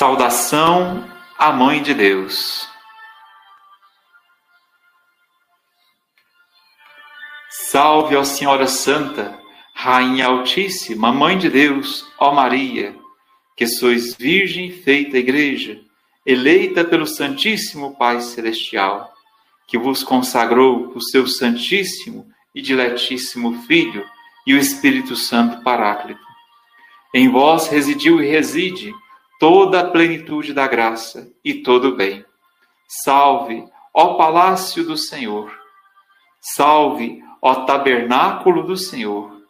Saudação à Mãe de Deus. Salve, ó Senhora Santa, Rainha Altíssima, Mãe de Deus, ó Maria, que sois Virgem feita Igreja, eleita pelo Santíssimo Pai Celestial, que vos consagrou o seu Santíssimo e Diletíssimo Filho e o Espírito Santo Paráclito. Em vós residiu e reside toda a plenitude da graça e todo o bem. Salve, ó palácio do Senhor. Salve, ó tabernáculo do Senhor.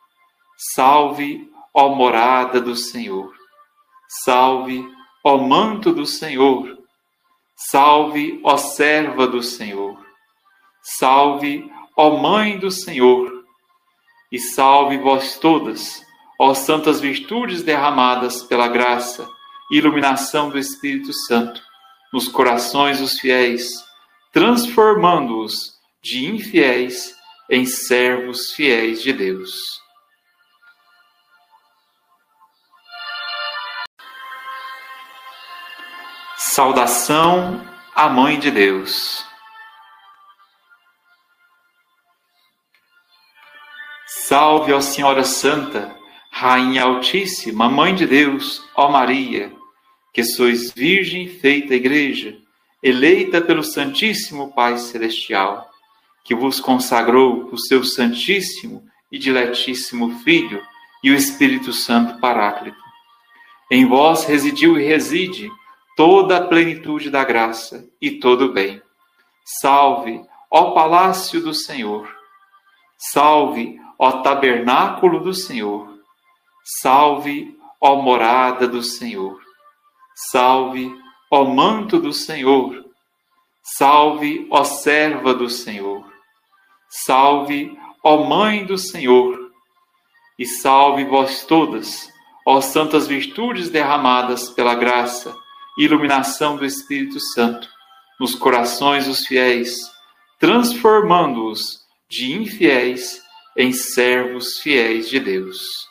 Salve, ó morada do Senhor. Salve, ó manto do Senhor. Salve, ó serva do Senhor. Salve, ó mãe do Senhor. E salve vós todas, ó santas virtudes derramadas pela graça iluminação do Espírito Santo nos corações dos fiéis, transformando-os de infiéis em servos fiéis de Deus. Saudação à Mãe de Deus. Salve, ó Senhora Santa, Rainha Altíssima, Mãe de Deus, ó Maria que sois virgem feita igreja, eleita pelo Santíssimo Pai Celestial, que vos consagrou o seu Santíssimo e Diletíssimo Filho e o Espírito Santo Paráclito. Em vós residiu e reside toda a plenitude da graça e todo o bem. Salve, ó Palácio do Senhor! Salve, ó Tabernáculo do Senhor! Salve, ó Morada do Senhor! Salve, ó manto do Senhor. Salve, ó serva do Senhor. Salve, ó mãe do Senhor. E salve vós todas, ó santas virtudes derramadas pela graça e iluminação do Espírito Santo nos corações dos fiéis, transformando-os de infiéis em servos fiéis de Deus.